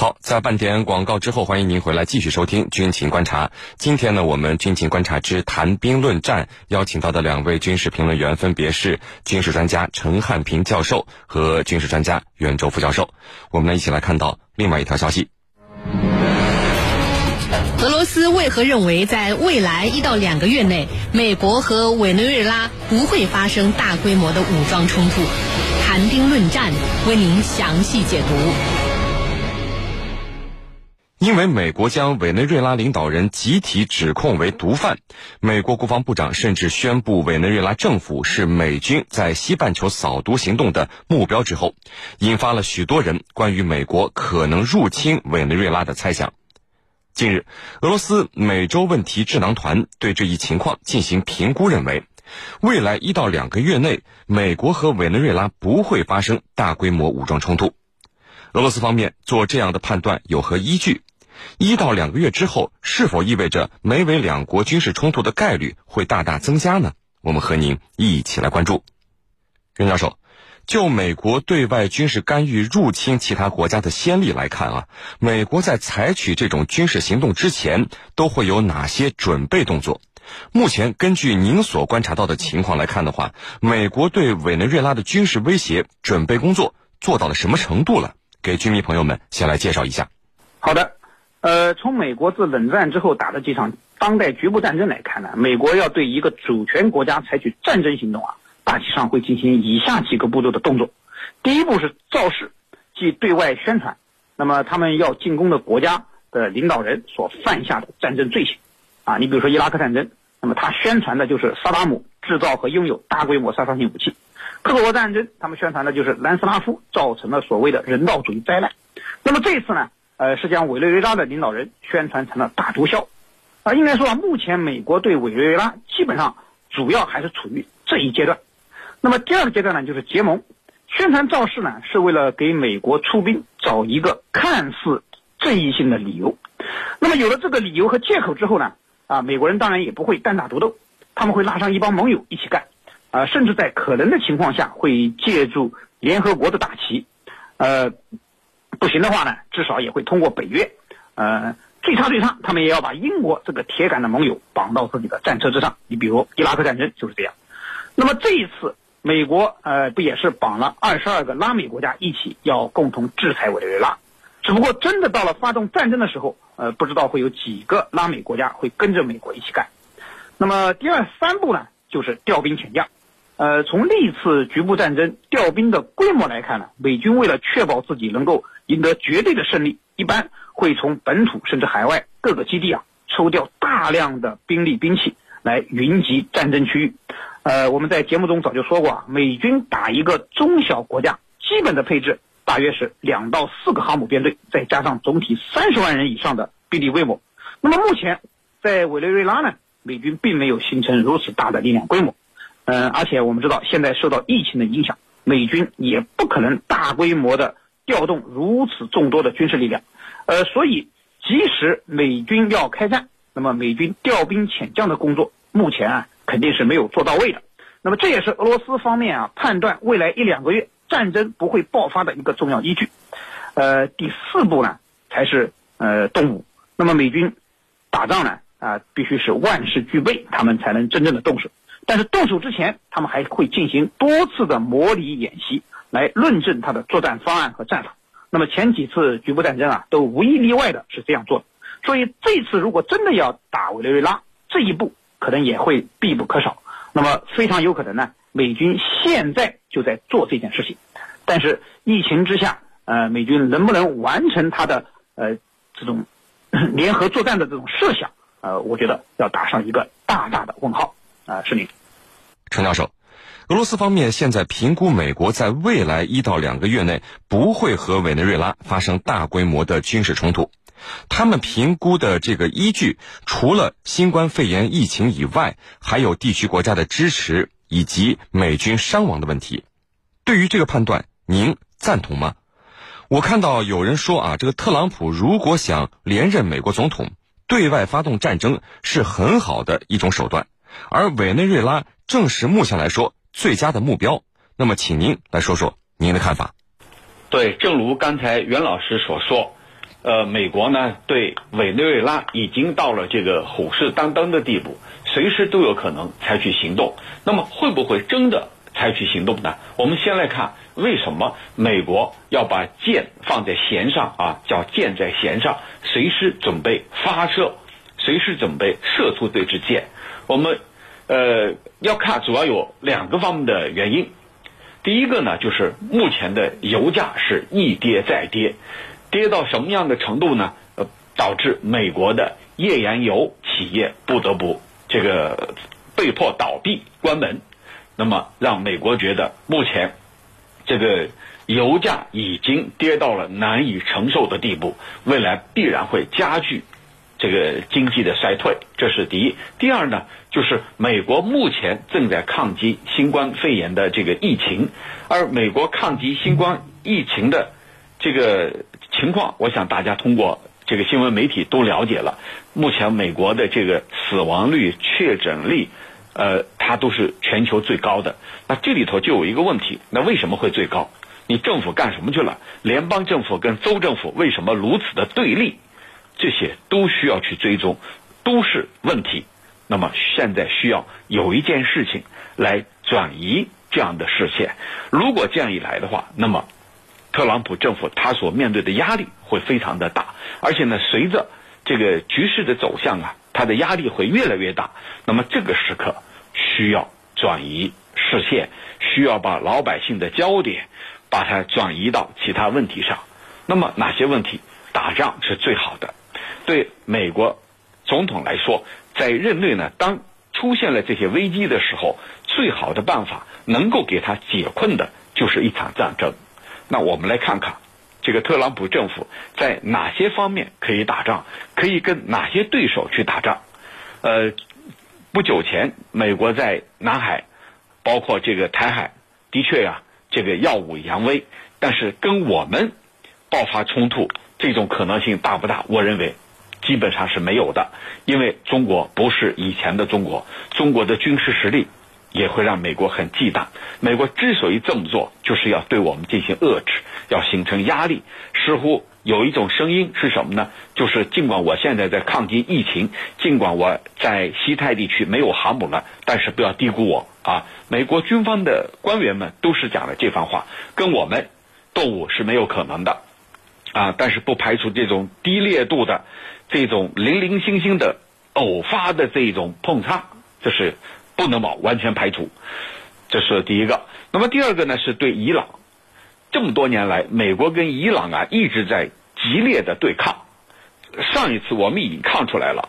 好，在半点广告之后，欢迎您回来继续收听《军情观察》。今天呢，我们《军情观察之谈兵论战》邀请到的两位军事评论员分别是军事专家陈汉平教授和军事专家袁周副教授。我们呢，一起来看到另外一条消息：俄罗斯为何认为在未来一到两个月内，美国和委内瑞拉不会发生大规模的武装冲突？谈兵论战为您详细解读。因为美国将委内瑞拉领导人集体指控为毒贩，美国国防部长甚至宣布委内瑞拉政府是美军在西半球扫毒行动的目标之后，引发了许多人关于美国可能入侵委内瑞拉的猜想。近日，俄罗斯美洲问题智囊团对这一情况进行评估，认为未来一到两个月内，美国和委内瑞拉不会发生大规模武装冲突。俄罗斯方面做这样的判断有何依据？一到两个月之后，是否意味着美委两国军事冲突的概率会大大增加呢？我们和您一起来关注。任教授，就美国对外军事干预入侵其他国家的先例来看啊，美国在采取这种军事行动之前，都会有哪些准备动作？目前根据您所观察到的情况来看的话，美国对委内瑞拉的军事威胁准备工作做到了什么程度了？给军迷朋友们先来介绍一下。好的。呃，从美国自冷战之后打的几场当代局部战争来看呢，美国要对一个主权国家采取战争行动啊，大体上会进行以下几个步骤的动作。第一步是造势，即对外宣传，那么他们要进攻的国家的领导人所犯下的战争罪行，啊，你比如说伊拉克战争，那么他宣传的就是萨达姆制造和拥有大规模杀伤性武器；克罗战争，他们宣传的就是南斯拉夫造成了所谓的人道主义灾难。那么这一次呢？呃，是将委内瑞拉的领导人宣传成了大毒枭，啊，应该说啊，目前美国对委内瑞拉基本上主要还是处于这一阶段。那么第二个阶段呢，就是结盟，宣传造势呢，是为了给美国出兵找一个看似正义性的理由。那么有了这个理由和借口之后呢，啊，美国人当然也不会单打独斗，他们会拉上一帮盟友一起干，啊，甚至在可能的情况下会借助联合国的大旗，呃。不行的话呢，至少也会通过北约，呃，最差最差，他们也要把英国这个铁杆的盟友绑到自己的战车之上。你比如伊拉克战争就是这样。那么这一次，美国呃不也是绑了二十二个拉美国家一起要共同制裁委内瑞拉？只不过真的到了发动战争的时候，呃，不知道会有几个拉美国家会跟着美国一起干。那么第二三步呢，就是调兵遣将。呃，从历次局部战争调兵的规模来看呢，美军为了确保自己能够赢得绝对的胜利，一般会从本土甚至海外各个基地啊抽调大量的兵力兵器来云集战争区域。呃，我们在节目中早就说过啊，美军打一个中小国家，基本的配置大约是两到四个航母编队，再加上总体三十万人以上的兵力规模。那么目前在委内瑞拉呢，美军并没有形成如此大的力量规模。嗯，而且我们知道，现在受到疫情的影响，美军也不可能大规模的调动如此众多的军事力量，呃，所以即使美军要开战，那么美军调兵遣将的工作目前啊肯定是没有做到位的。那么这也是俄罗斯方面啊判断未来一两个月战争不会爆发的一个重要依据。呃，第四步呢才是呃动武。那么美军打仗呢啊必须是万事俱备，他们才能真正的动手。但是动手之前，他们还会进行多次的模拟演习，来论证他的作战方案和战法。那么前几次局部战争啊，都无一例外的是这样做的。所以这次如果真的要打委内瑞拉，这一步可能也会必不可少。那么非常有可能呢，美军现在就在做这件事情。但是疫情之下，呃，美军能不能完成他的呃这种联合作战的这种设想？呃，我觉得要打上一个大大的问号。啊，是你，陈教授。俄罗斯方面现在评估，美国在未来一到两个月内不会和委内瑞拉发生大规模的军事冲突。他们评估的这个依据，除了新冠肺炎疫情以外，还有地区国家的支持以及美军伤亡的问题。对于这个判断，您赞同吗？我看到有人说啊，这个特朗普如果想连任美国总统，对外发动战争是很好的一种手段。而委内瑞拉正是目前来说最佳的目标。那么，请您来说说您的看法。对，正如刚才袁老师所说，呃，美国呢对委内瑞拉已经到了这个虎视眈眈的地步，随时都有可能采取行动。那么会不会真的采取行动呢？我们先来看为什么美国要把箭放在弦上啊，叫箭在弦上，随时准备发射，随时准备射出这支箭。我们呃要看主要有两个方面的原因。第一个呢，就是目前的油价是一跌再跌。跌到什么样的程度呢？呃，导致美国的页岩油企业不得不这个被迫倒闭关门，那么让美国觉得目前这个油价已经跌到了难以承受的地步，未来必然会加剧这个经济的衰退。这是第一。第二呢，就是美国目前正在抗击新冠肺炎的这个疫情，而美国抗击新冠疫情的这个。情况，我想大家通过这个新闻媒体都了解了。目前美国的这个死亡率、确诊率，呃，它都是全球最高的。那这里头就有一个问题，那为什么会最高？你政府干什么去了？联邦政府跟州政府为什么如此的对立？这些都需要去追踪，都是问题。那么现在需要有一件事情来转移这样的视线。如果这样一来的话，那么。特朗普政府他所面对的压力会非常的大，而且呢，随着这个局势的走向啊，他的压力会越来越大。那么这个时刻需要转移视线，需要把老百姓的焦点把它转移到其他问题上。那么哪些问题？打仗是最好的。对美国总统来说，在任内呢，当出现了这些危机的时候，最好的办法能够给他解困的，就是一场战争。那我们来看看，这个特朗普政府在哪些方面可以打仗，可以跟哪些对手去打仗？呃，不久前美国在南海，包括这个台海，的确呀，这个耀武扬威。但是跟我们爆发冲突这种可能性大不大？我认为基本上是没有的，因为中国不是以前的中国，中国的军事实力。也会让美国很忌惮。美国之所以这么做，就是要对我们进行遏制，要形成压力。似乎有一种声音是什么呢？就是尽管我现在在抗击疫情，尽管我在西太地区没有航母了，但是不要低估我啊！美国军方的官员们都是讲了这番话，跟我们斗武是没有可能的啊！但是不排除这种低烈度的、这种零零星星的偶发的这种碰擦，这是。不能保完全排除，这是第一个。那么第二个呢？是对伊朗，这么多年来，美国跟伊朗啊一直在激烈的对抗。上一次我们已经看出来了，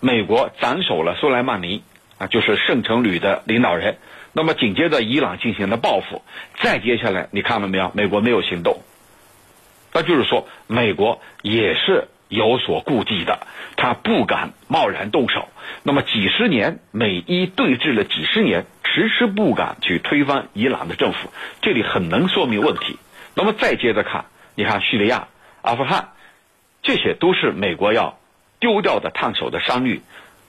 美国斩首了苏莱曼尼啊，就是圣城旅的领导人。那么紧接着伊朗进行了报复，再接下来你看到没有？美国没有行动，那就是说美国也是。有所顾忌的，他不敢贸然动手。那么几十年美伊对峙了几十年，迟迟不敢去推翻伊朗的政府，这里很能说明问题。那么再接着看，你看叙利亚、阿富汗，这些都是美国要丢掉的烫手的山芋。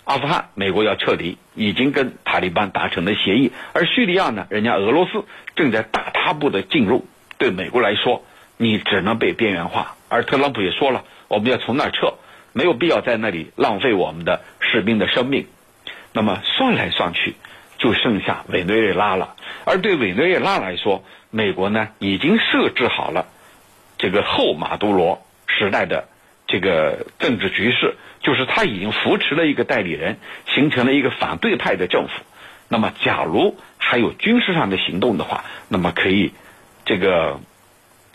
阿富汗，美国要撤离，已经跟塔利班达成了协议。而叙利亚呢，人家俄罗斯正在大踏步的进入，对美国来说，你只能被边缘化。而特朗普也说了。我们要从那儿撤，没有必要在那里浪费我们的士兵的生命。那么算来算去，就剩下委内瑞拉了。而对委内瑞拉来说，美国呢已经设置好了这个后马杜罗时代的这个政治局势，就是他已经扶持了一个代理人，形成了一个反对派的政府。那么，假如还有军事上的行动的话，那么可以这个。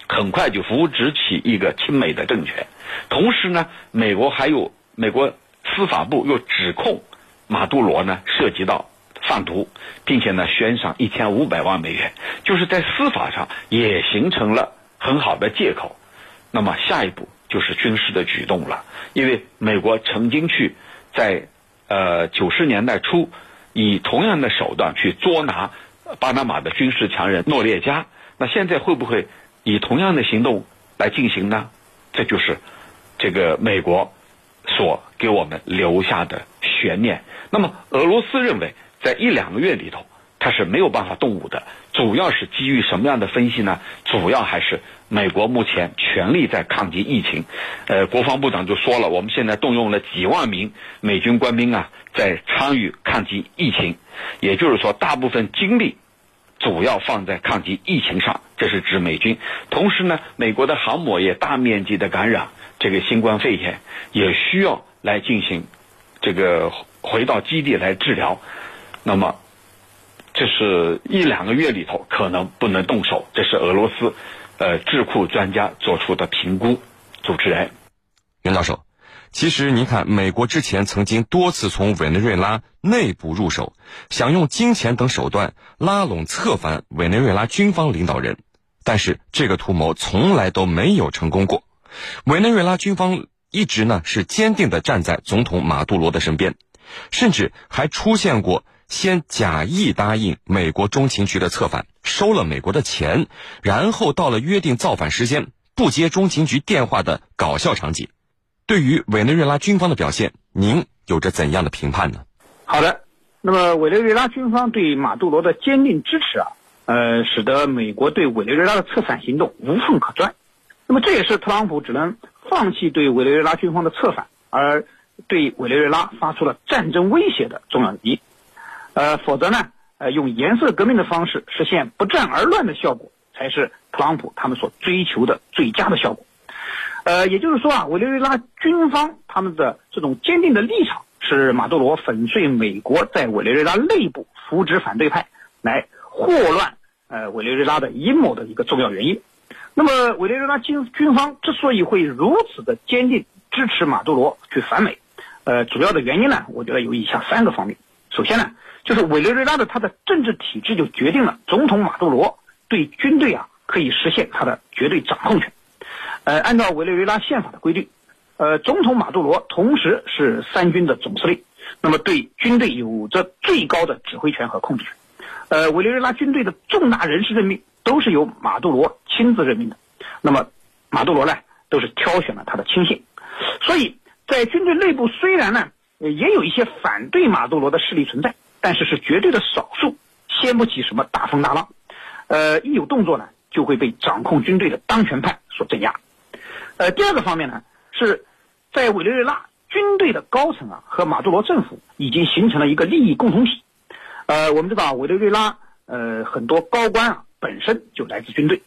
很快就扶植起一个亲美的政权，同时呢，美国还有美国司法部又指控马杜罗呢涉及到贩毒，并且呢悬赏一千五百万美元，就是在司法上也形成了很好的借口。那么下一步就是军事的举动了，因为美国曾经去在呃九十年代初以同样的手段去捉拿巴拿马的军事强人诺列加，那现在会不会？以同样的行动来进行呢？这就是这个美国所给我们留下的悬念。那么俄罗斯认为，在一两个月里头，它是没有办法动武的。主要是基于什么样的分析呢？主要还是美国目前全力在抗击疫情。呃，国防部长就说了，我们现在动用了几万名美军官兵啊，在参与抗击疫情。也就是说，大部分精力主要放在抗击疫情上，这是指美军。同时呢，美国的航母也大面积的感染这个新冠肺炎，也需要来进行这个回到基地来治疗。那么。这是一两个月里头可能不能动手，这是俄罗斯，呃，智库专家做出的评估。主持人，袁教授，其实您看，美国之前曾经多次从委内瑞拉内部入手，想用金钱等手段拉拢策反委内瑞拉军方领导人，但是这个图谋从来都没有成功过。委内瑞拉军方一直呢是坚定的站在总统马杜罗的身边，甚至还出现过。先假意答应美国中情局的策反，收了美国的钱，然后到了约定造反时间不接中情局电话的搞笑场景。对于委内瑞拉军方的表现，您有着怎样的评判呢？好的，那么委内瑞拉军方对马杜罗的坚定支持啊，呃，使得美国对委内瑞拉的策反行动无缝可钻。那么这也是特朗普只能放弃对委内瑞拉军方的策反，而对委内瑞拉发出了战争威胁的重要原因。呃，否则呢？呃，用颜色革命的方式实现不战而乱的效果，才是特朗普他们所追求的最佳的效果。呃，也就是说啊，委内瑞拉军方他们的这种坚定的立场，是马杜罗粉碎美国在委内瑞拉内部扶植反对派，来祸乱呃委内瑞拉的阴谋的一个重要原因。那么，委内瑞拉军军方之所以会如此的坚定支持马杜罗去反美，呃，主要的原因呢，我觉得有以下三个方面。首先呢。就是委内瑞拉的它的政治体制就决定了总统马杜罗对军队啊可以实现他的绝对掌控权。呃，按照委内瑞拉宪法的规定，呃，总统马杜罗同时是三军的总司令，那么对军队有着最高的指挥权和控制权。呃，委内瑞拉军队的重大人事任命都是由马杜罗亲自任命的，那么马杜罗呢都是挑选了他的亲信，所以在军队内部虽然呢也有一些反对马杜罗的势力存在。但是是绝对的少数，掀不起什么大风大浪，呃，一有动作呢，就会被掌控军队的当权派所镇压。呃，第二个方面呢，是在委内瑞拉军队的高层啊和马杜罗政府已经形成了一个利益共同体。呃，我们知道委内瑞拉呃很多高官啊本身就来自军队，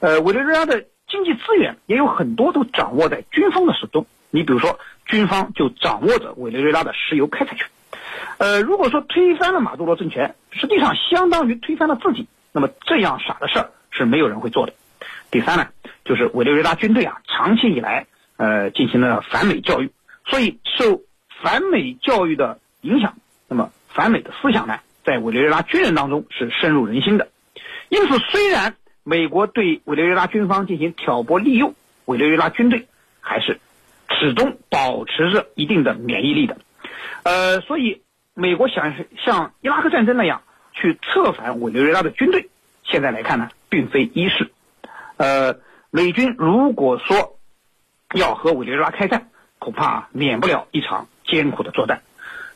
呃，委内瑞拉的经济资源也有很多都掌握在军方的手中。你比如说，军方就掌握着委内瑞拉的石油开采权。呃，如果说推翻了马杜罗政权，实际上相当于推翻了自己，那么这样傻的事儿是没有人会做的。第三呢，就是委内瑞拉军队啊，长期以来呃进行了反美教育，所以受反美教育的影响，那么反美的思想呢，在委内瑞拉军人当中是深入人心的。因此，虽然美国对委内瑞拉军方进行挑拨利诱，委内瑞拉军队还是始终保持着一定的免疫力的。呃，所以。美国想像伊拉克战争那样去策反委内瑞拉的军队，现在来看呢，并非易事。呃，美军如果说要和委内瑞拉开战，恐怕免不了一场艰苦的作战。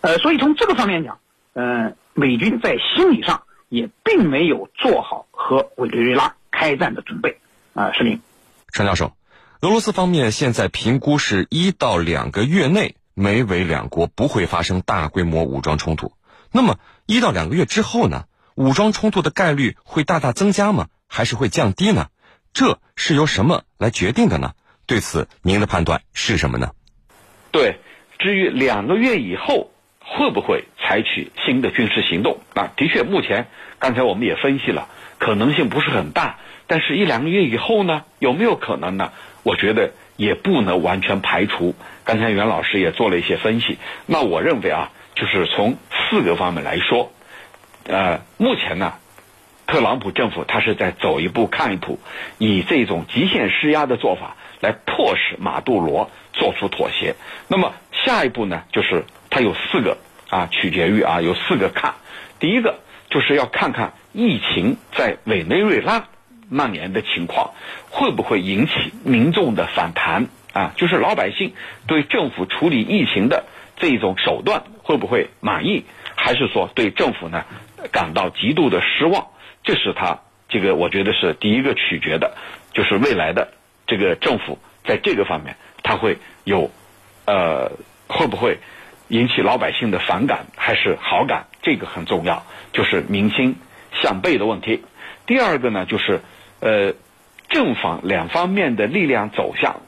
呃，所以从这个方面讲，嗯，美军在心理上也并没有做好和委内瑞拉开战的准备。啊，是您，陈教授，俄罗斯方面现在评估是一到两个月内。美委两国不会发生大规模武装冲突，那么一到两个月之后呢？武装冲突的概率会大大增加吗？还是会降低呢？这是由什么来决定的呢？对此，您的判断是什么呢？对，至于两个月以后会不会采取新的军事行动啊？的确，目前刚才我们也分析了，可能性不是很大。但是，一两个月以后呢？有没有可能呢？我觉得。也不能完全排除。刚才袁老师也做了一些分析。那我认为啊，就是从四个方面来说，呃，目前呢，特朗普政府他是在走一步看一步，以这种极限施压的做法来迫使马杜罗做出妥协。那么下一步呢，就是他有四个啊，取决于啊，有四个看。第一个就是要看看疫情在委内瑞拉。蔓延的情况会不会引起民众的反弹啊？就是老百姓对政府处理疫情的这种手段会不会满意？还是说对政府呢？感到极度的失望。这是他这个我觉得是第一个取决的，就是未来的这个政府在这个方面他会有呃会不会引起老百姓的反感还是好感？这个很重要，就是民心向背的问题。第二个呢，就是呃正反两方面的力量走向，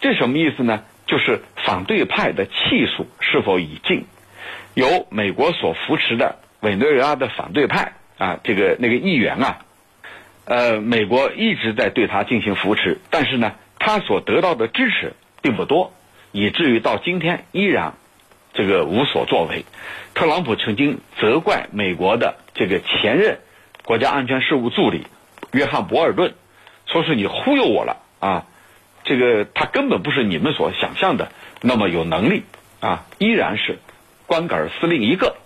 这什么意思呢？就是反对派的气数是否已尽？由美国所扶持的委内瑞拉的反对派啊，这个那个议员啊，呃，美国一直在对他进行扶持，但是呢，他所得到的支持并不多，以至于到今天依然这个无所作为。特朗普曾经责怪美国的这个前任国家安全事务助理约翰博尔顿，说是你忽悠我了啊。这个他根本不是你们所想象的那么有能力啊，依然是官杆司令一个。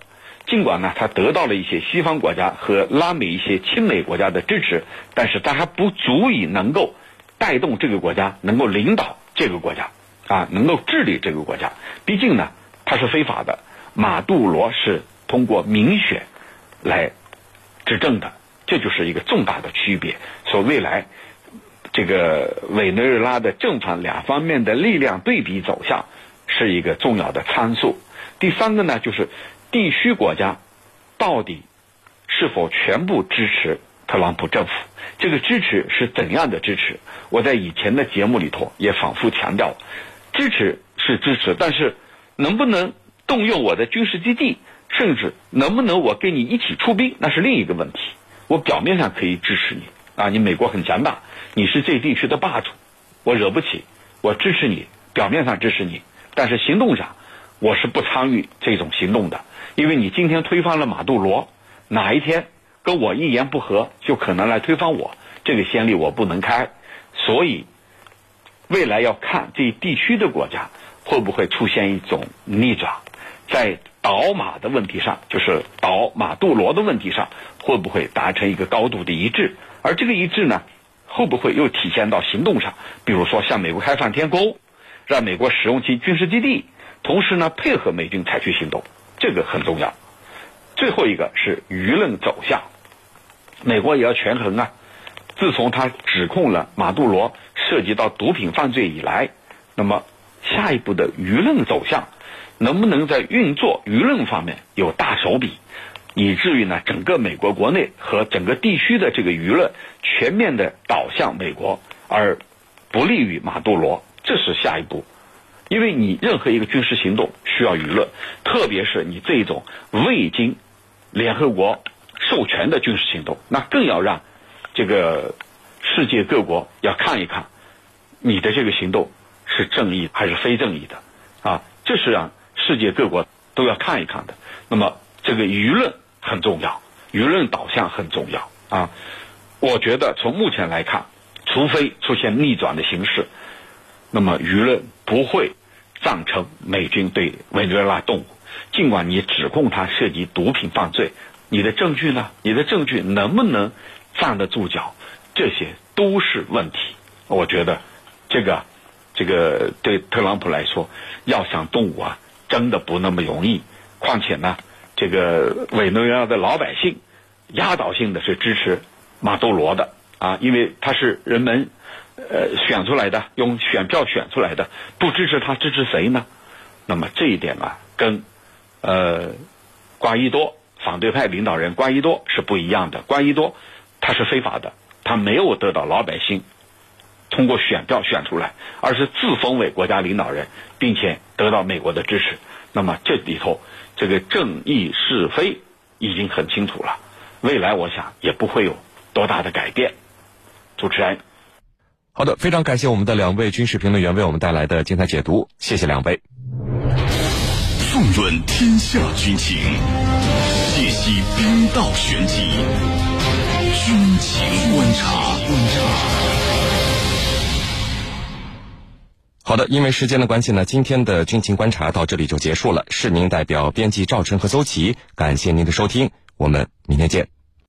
尽管呢，他得到了一些西方国家和拉美一些亲美国家的支持，但是他还不足以能够带动这个国家，能够领导这个国家啊，能够治理这个国家。毕竟呢，他是非法的，马杜罗是通过民选来执政的，这就是一个重大的区别。说未来。这个委内瑞拉的正反两方面的力量对比走向是一个重要的参数。第三个呢，就是地区国家到底是否全部支持特朗普政府？这个支持是怎样的支持？我在以前的节目里头也反复强调，支持是支持，但是能不能动用我的军事基地，甚至能不能我跟你一起出兵，那是另一个问题。我表面上可以支持你啊，你美国很强大。你是这地区的霸主，我惹不起，我支持你，表面上支持你，但是行动上，我是不参与这种行动的，因为你今天推翻了马杜罗，哪一天跟我一言不合，就可能来推翻我，这个先例我不能开，所以未来要看这一地区的国家会不会出现一种逆转，在倒马的问题上，就是倒马杜罗的问题上，会不会达成一个高度的一致，而这个一致呢？会不会又体现到行动上？比如说向美国开放天空，让美国使用其军事基地，同时呢配合美军采取行动，这个很重要。最后一个是舆论走向，美国也要权衡啊。自从他指控了马杜罗涉及到毒品犯罪以来，那么下一步的舆论走向，能不能在运作舆论方面有大手笔？以至于呢，整个美国国内和整个地区的这个舆论全面的导向美国，而不利于马杜罗，这是下一步。因为你任何一个军事行动需要舆论，特别是你这种未经联合国授权的军事行动，那更要让这个世界各国要看一看你的这个行动是正义还是非正义的啊，这是让世界各国都要看一看的。那么这个舆论。很重要，舆论导向很重要啊！我觉得从目前来看，除非出现逆转的形势，那么舆论不会赞成美军对委内瑞拉动武。尽管你指控他涉及毒品犯罪，你的证据呢？你的证据能不能站得住脚？这些都是问题。我觉得这个这个对特朗普来说，要想动武啊，真的不那么容易。况且呢？这个委内瑞拉的老百姓压倒性的是支持马杜罗的啊，因为他是人们呃选出来的，用选票选出来的，不支持他支持谁呢？那么这一点啊，跟呃瓜伊多反对派领导人瓜伊多是不一样的。瓜伊多他是非法的，他没有得到老百姓通过选票选出来，而是自封为国家领导人，并且得到美国的支持。那么这里头。这个正义是非已经很清楚了，未来我想也不会有多大的改变。主持人，好的，非常感谢我们的两位军事评论员为我们带来的精彩解读，谢谢两位。纵论天下军情，解析兵道玄机，军情观察。观察好的，因为时间的关系呢，今天的军情观察到这里就结束了。市民代表编辑赵晨和邹琪，感谢您的收听，我们明天见。